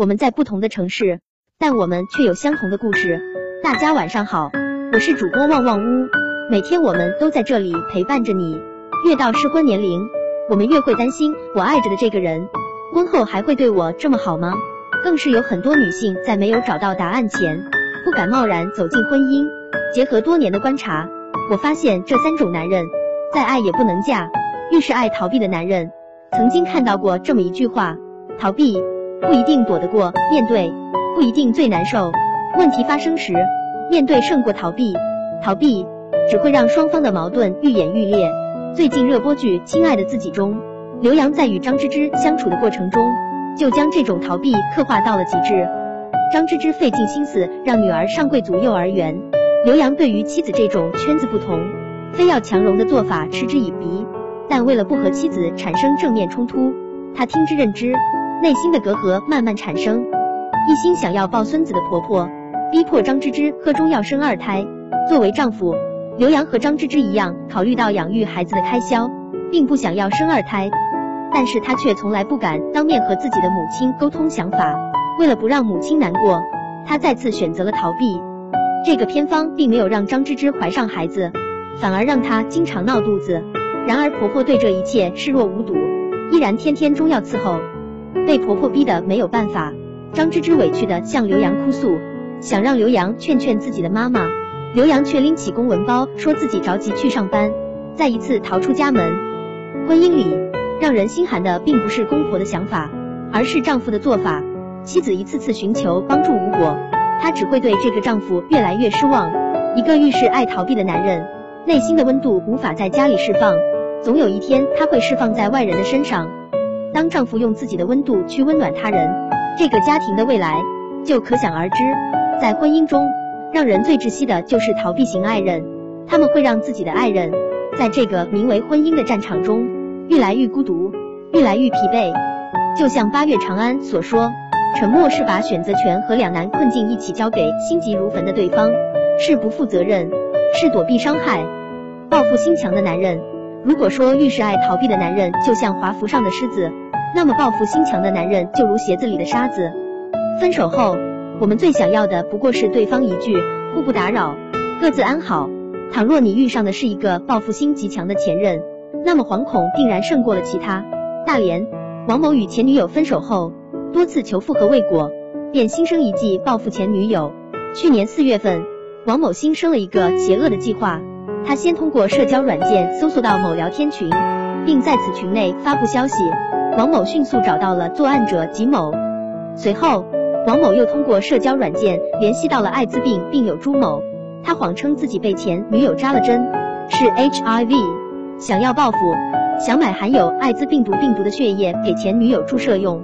我们在不同的城市，但我们却有相同的故事。大家晚上好，我是主播旺旺屋，每天我们都在这里陪伴着你。越到适婚年龄，我们越会担心，我爱着的这个人，婚后还会对我这么好吗？更是有很多女性在没有找到答案前，不敢贸然走进婚姻。结合多年的观察，我发现这三种男人，再爱也不能嫁。越是爱逃避的男人，曾经看到过这么一句话：逃避不一定躲得过，面对不一定最难受。问题发生时，面对胜过逃避，逃避只会让双方的矛盾愈演愈烈。最近热播剧《亲爱的自己》中，刘洋在与张芝芝相处的过程中，就将这种逃避刻画到了极致。张芝芝费尽心思让女儿上贵族幼儿园，刘洋对于妻子这种圈子不同，非要强融的做法嗤之以鼻。但为了不和妻子产生正面冲突，他听之任之，内心的隔阂慢慢产生。一心想要抱孙子的婆婆，逼迫张芝芝喝中药生二胎。作为丈夫，刘洋和张芝芝一样，考虑到养育孩子的开销，并不想要生二胎。但是他却从来不敢当面和自己的母亲沟通想法。为了不让母亲难过，他再次选择了逃避。这个偏方并没有让张芝芝怀上孩子，反而让她经常闹肚子。然而婆婆对这一切视若无睹，依然天天中药伺候，被婆婆逼得没有办法。张芝芝委屈的向刘洋哭诉，想让刘洋劝劝自己的妈妈，刘洋却拎起公文包，说自己着急去上班，再一次逃出家门。婚姻里让人心寒的并不是公婆的想法，而是丈夫的做法。妻子一次次寻求帮助无果，她只会对这个丈夫越来越失望。一个遇事爱逃避的男人，内心的温度无法在家里释放。总有一天，他会释放在外人的身上。当丈夫用自己的温度去温暖他人，这个家庭的未来就可想而知。在婚姻中，让人最窒息的就是逃避型爱人，他们会让自己的爱人在这个名为婚姻的战场中愈来愈孤独，愈来愈疲惫。就像八月长安所说：“沉默是把选择权和两难困境一起交给心急如焚的对方，是不负责任，是躲避伤害。报复心强的男人。”如果说遇事爱逃避的男人就像华服上的狮子，那么报复心强的男人就如鞋子里的沙子。分手后，我们最想要的不过是对方一句互不打扰，各自安好。倘若你遇上的是一个报复心极强的前任，那么惶恐定然胜过了其他。大连王某与前女友分手后，多次求复合未果，便心生一计报复前女友。去年四月份，王某心生了一个邪恶的计划。他先通过社交软件搜索到某聊天群，并在此群内发布消息。王某迅速找到了作案者吉某。随后，王某又通过社交软件联系到了艾滋病病友朱某。他谎称自己被前女友扎了针，是 HIV，想要报复，想买含有艾滋病毒病毒的血液给前女友注射用。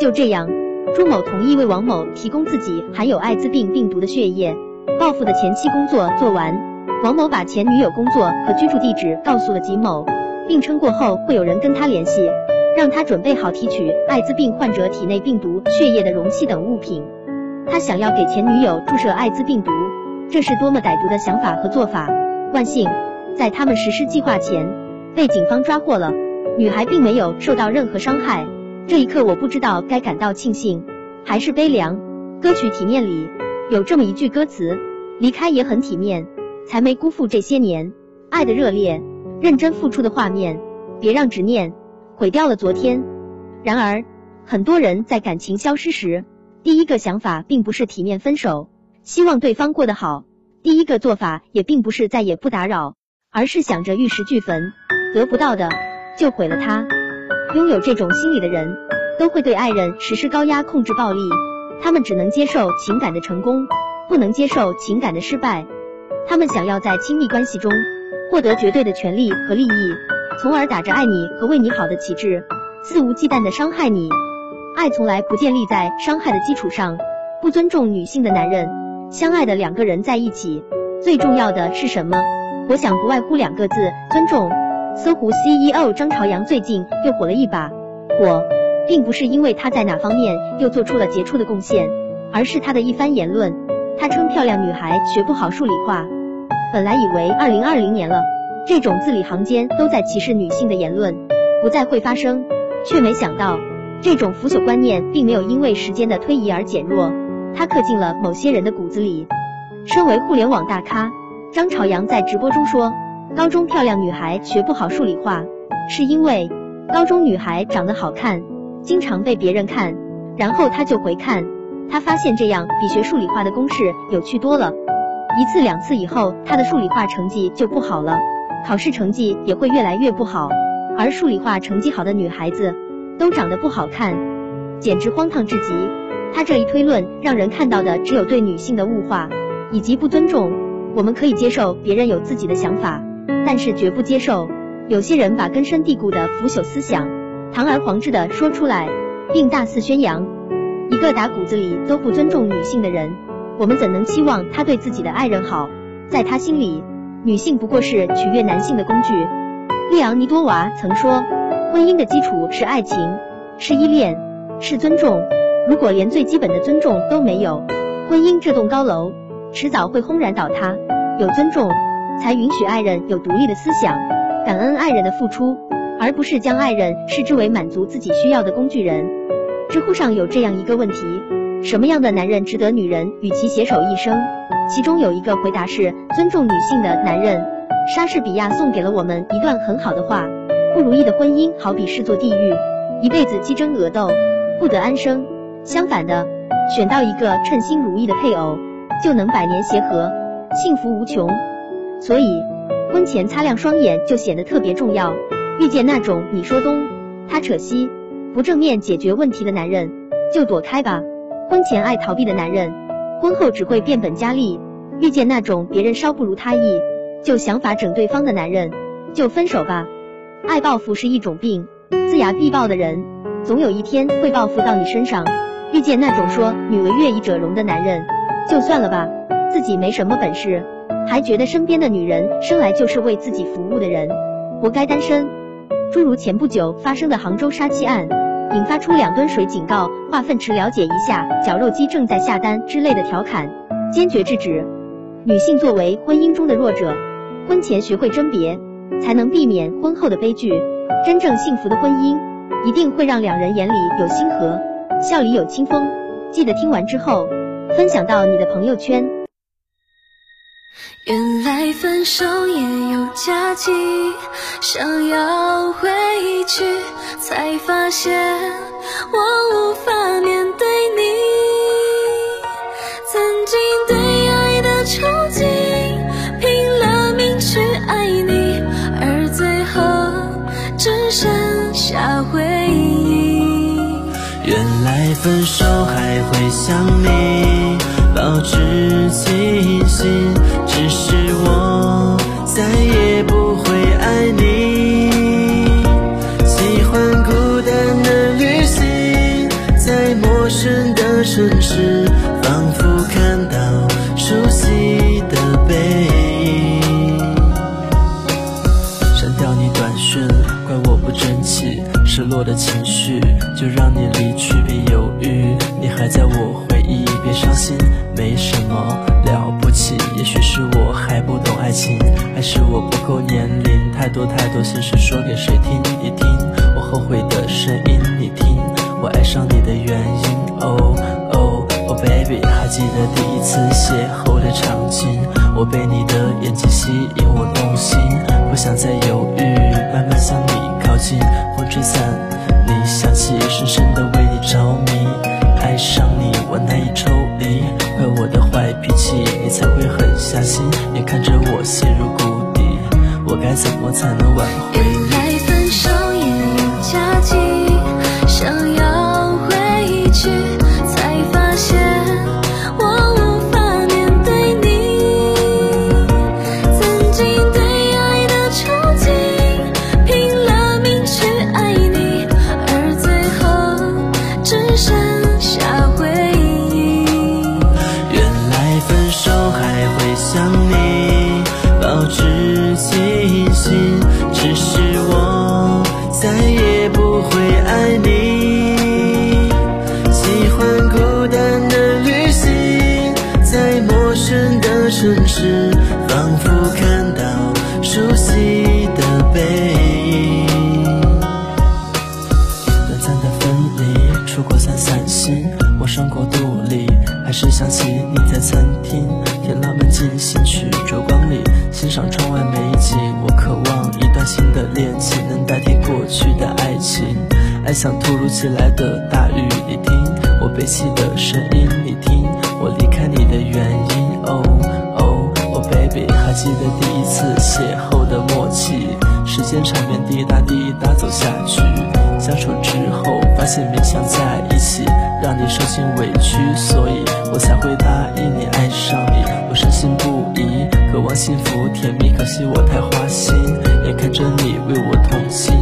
就这样，朱某同意为王某提供自己含有艾滋病病毒的血液。报复的前期工作做完。王某把前女友工作和居住地址告诉了吉某，并称过后会有人跟他联系，让他准备好提取艾滋病患者体内病毒血液的容器等物品。他想要给前女友注射艾滋病毒，这是多么歹毒的想法和做法！万幸，在他们实施计划前被警方抓获了，女孩并没有受到任何伤害。这一刻，我不知道该感到庆幸还是悲凉。歌曲《体面》里有这么一句歌词：离开也很体面。才没辜负这些年爱的热烈、认真付出的画面。别让执念毁掉了昨天。然而，很多人在感情消失时，第一个想法并不是体面分手，希望对方过得好。第一个做法也并不是再也不打扰，而是想着玉石俱焚，得不到的就毁了他。拥有这种心理的人，都会对爱人实施高压控制暴力。他们只能接受情感的成功，不能接受情感的失败。他们想要在亲密关系中获得绝对的权利和利益，从而打着爱你和为你好的旗帜，肆无忌惮的伤害你。爱从来不建立在伤害的基础上。不尊重女性的男人，相爱的两个人在一起，最重要的是什么？我想不外乎两个字：尊重。搜狐 CEO 张朝阳最近又火了一把，火并不是因为他在哪方面又做出了杰出的贡献，而是他的一番言论。他称漂亮女孩学不好数理化。本来以为二零二零年了，这种字里行间都在歧视女性的言论不再会发生，却没想到这种腐朽观念并没有因为时间的推移而减弱，它刻进了某些人的骨子里。身为互联网大咖，张朝阳在直播中说，高中漂亮女孩学不好数理化，是因为高中女孩长得好看，经常被别人看，然后他就回看，他发现这样比学数理化的公式有趣多了。一次两次以后，他的数理化成绩就不好了，考试成绩也会越来越不好。而数理化成绩好的女孩子都长得不好看，简直荒唐至极。他这一推论让人看到的只有对女性的物化。以及不尊重，我们可以接受别人有自己的想法，但是绝不接受有些人把根深蒂固的腐朽思想堂而皇之的说出来，并大肆宣扬。一个打骨子里都不尊重女性的人，我们怎能期望他对自己的爱人好？在他心里，女性不过是取悦男性的工具。利昂尼多娃曾说，婚姻的基础是爱情，是依恋，是尊重。如果连最基本的尊重都没有，婚姻这栋高楼。迟早会轰然倒塌。有尊重，才允许爱人有独立的思想，感恩爱人的付出，而不是将爱人视之为满足自己需要的工具人。知乎上有这样一个问题：什么样的男人值得女人与其携手一生？其中有一个回答是尊重女性的男人。莎士比亚送给了我们一段很好的话：不如意的婚姻好比是座地狱，一辈子鸡争鹅斗，不得安生。相反的，选到一个称心如意的配偶。就能百年协和，幸福无穷。所以，婚前擦亮双眼就显得特别重要。遇见那种你说东，他扯西，不正面解决问题的男人，就躲开吧。婚前爱逃避的男人，婚后只会变本加厉。遇见那种别人稍不如他意，就想法整对方的男人，就分手吧。爱报复是一种病，龇牙必报的人，总有一天会报复到你身上。遇见那种说女为悦己者容的男人。就算了吧，自己没什么本事，还觉得身边的女人生来就是为自己服务的人，活该单身。诸如前不久发生的杭州杀妻案，引发出两吨水警告化粪池了解一下，绞肉机正在下单之类的调侃，坚决制止。女性作为婚姻中的弱者，婚前学会甄别，才能避免婚后的悲剧。真正幸福的婚姻，一定会让两人眼里有星河，笑里有清风。记得听完之后。分享到你的朋友圈。原来分手也有假期，想要回去，才发现我无法面对你。曾经对爱的憧憬，拼了命去爱你，而最后只剩下回忆。原来分手还会想你。保持清醒，只是我再也不谁听？你听我后悔的声音，你听我爱上你的原因。Oh oh oh baby，还记得第一次邂逅的场景？我被你的眼睛吸引，我动心，不想再犹豫，慢慢向你靠近。风吹散你香气，深深的为你着迷，爱上你我难以抽离。怪我的坏脾气，你才会狠下心，眼看着我陷入谷底，我该怎么才能挽回？城市，仿佛看到熟悉的背影。短暂的分离，生国度里，还是想起你在餐厅，听浪漫进行曲，烛光里欣赏窗外美景。我渴望一段新的恋情，能代替过去的爱情。爱像突如其来的大雨，你听我悲泣的声音，你听我离开你的原因。哦记得第一次邂逅的默契？时间长便滴答滴答走下去，相处之后发现勉强在一起，让你受尽委屈，所以我才会答应你爱上你。我深信不疑，渴望幸福甜蜜，可惜我太花心，眼看着你为我痛心，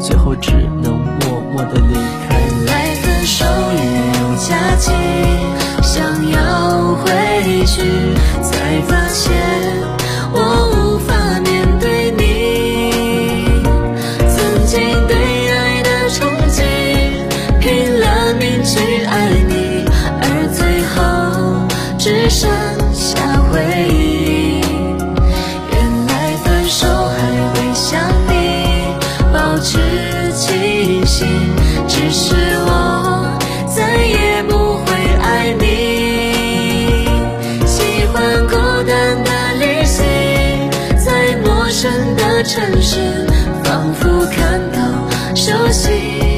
最后只能默默的离开。来分手也有假期，想要回去，才发现我无法面对你。曾经对城市，仿佛看到熟悉。